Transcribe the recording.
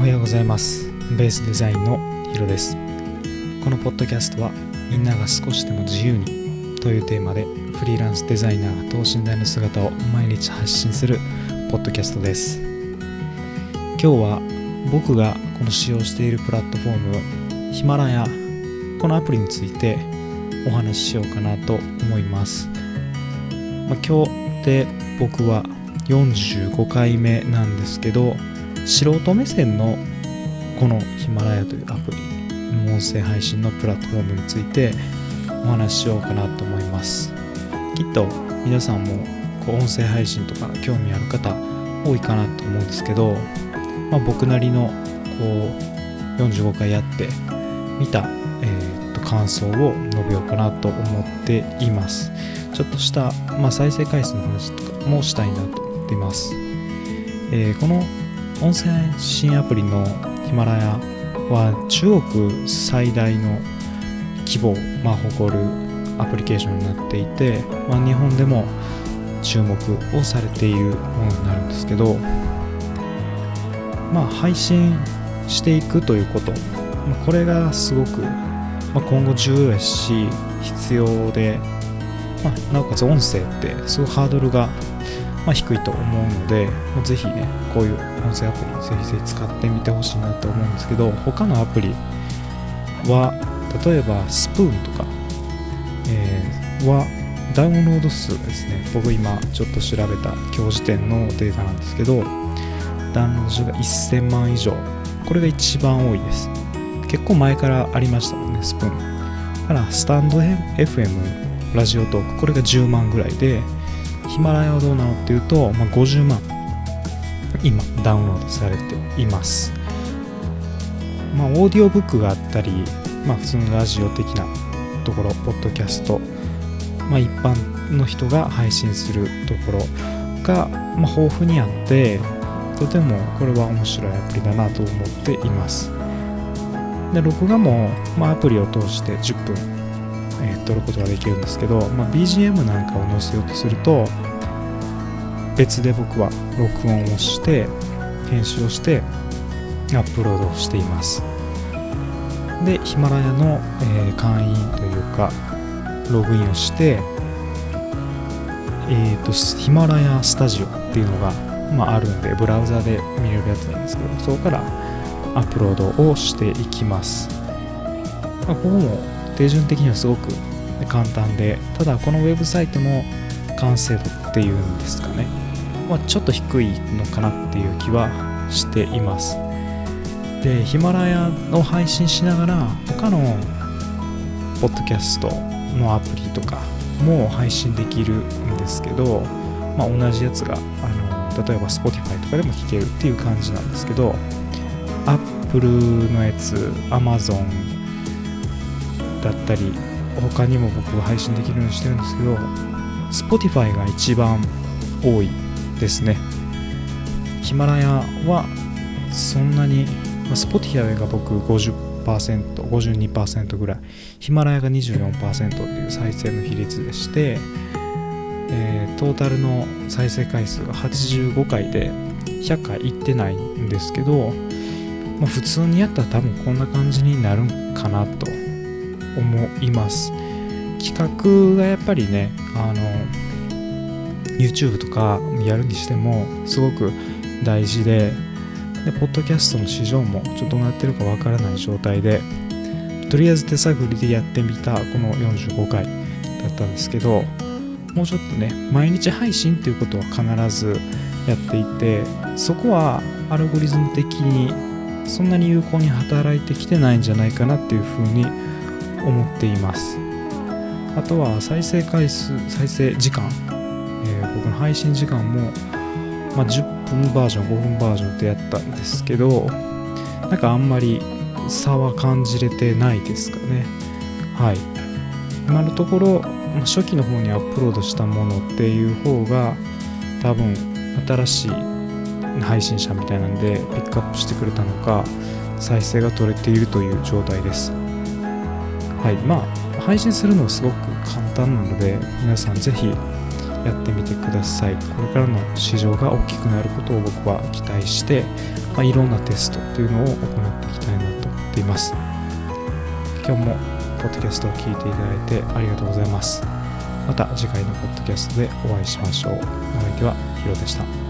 おはようございます。ベースデザインのヒロです。このポッドキャストはみんなが少しでも自由にというテーマでフリーランスデザイナーが等身大の姿を毎日発信するポッドキャストです。今日は僕がこの使用しているプラットフォームヒマラヤこのアプリについてお話ししようかなと思います、まあ、今日で僕は45回目なんですけど素人目線のこのヒマラヤというアプリ音声配信のプラットフォームについてお話ししようかなと思います。きっと皆さんもこう音声配信とか興味ある方多いかなと思うんですけど、まあ、僕なりのこう45回やって見た、えー、と感想を述べようかなと思っています。ちょっとした、まあ、再生回数の話とかもしたいなと思っています、えー、この音声配信アプリのヒマラヤは中国最大の規模を、ま、誇るアプリケーションになっていて、まあ、日本でも注目をされているものになるんですけど、まあ、配信していくということ、ま、これがすごく、ま、今後重要やし必要で、まあ、なおかつ音声ってすごいハードルがまあ、低いと思うので、まあ、ぜひね、こういう音声アプリ、ぜひぜひ使ってみてほしいなと思うんですけど、他のアプリは、例えばスプーンとか、えー、はダウンロード数ですね。僕今ちょっと調べた今日時点のデータなんですけど、ダウンロード数が1000万以上。これが一番多いです。結構前からありましたもんね、スプーン。だから、スタンド FM、ラジオトーク、これが10万ぐらいで、ヒマラヤはどうなのっていうと、まあ、50万今ダウンロードされています。まあオーディオブックがあったりまあ普通のラジオ的なところポッドキャストまあ一般の人が配信するところが、まあ、豊富にあってとてもこれは面白いアプリだなと思っています。で録画も、まあ、アプリを通して10分えー、撮ることができるんですけど、まあ、BGM なんかを載せようとすると別で僕は録音をして編集をしてアップロードしています。でヒマラヤの、えー、会員というかログインをしてえっ、ー、とヒマラヤスタジオっていうのが、まあ、あるんでブラウザで見れるやつなんですけどそこからアップロードをしていきます、まあ、ここも手順的にはすごく簡単でただこのウェブサイトの完成度っていうんですかね、まあ、ちょっと低いのかなっていう気はしています。でヒマラヤを配信しながら他のポッドキャストのアプリとかも配信できるんですけど、まあ、同じやつがあの例えば Spotify とかでも聴けるっていう感じなんですけど Apple のやつ Amazon だったり他にも僕は配信できるようにしてるんですけど Spotify が一番多いですね。ヒマラヤはそんなに、まあ、Spotify が僕50%、52%ぐらい。ヒマラヤが24%っていう再生の比率でして、えー、トータルの再生回数が85回で100回いってないんですけど、まあ、普通にやったら多分こんな感じになるんかなと思います。企画がやっぱりねあの YouTube とかやるにしてもすごく大事ででポッドキャストの市場もちょっとどうなってるかわからない状態でとりあえず手探りでやってみたこの45回だったんですけどもうちょっとね毎日配信っていうことは必ずやっていてそこはアルゴリズム的にそんなに有効に働いてきてないんじゃないかなっていうふうに思っています。あとは再生回数再生時間、えー、僕の配信時間も、まあ、10分バージョン5分バージョンってやったんですけどなんかあんまり差は感じれてないですかね。はい。今のところ初期の方にアップロードしたものっていう方が多分新しい配信者みたいなんでピックアップしてくれたのか再生が取れているという状態です。はい。まあ配信するのはすごく簡単なので皆さんぜひやってみてください。これからの市場が大きくなることを僕は期待して、まあ、いろんなテストっていうのを行っていきたいなと思っています。今日もポッドキャストを聞いていただいてありがとうございます。また次回のポッドキャストでお会いしましょう。お相手はヒロでした。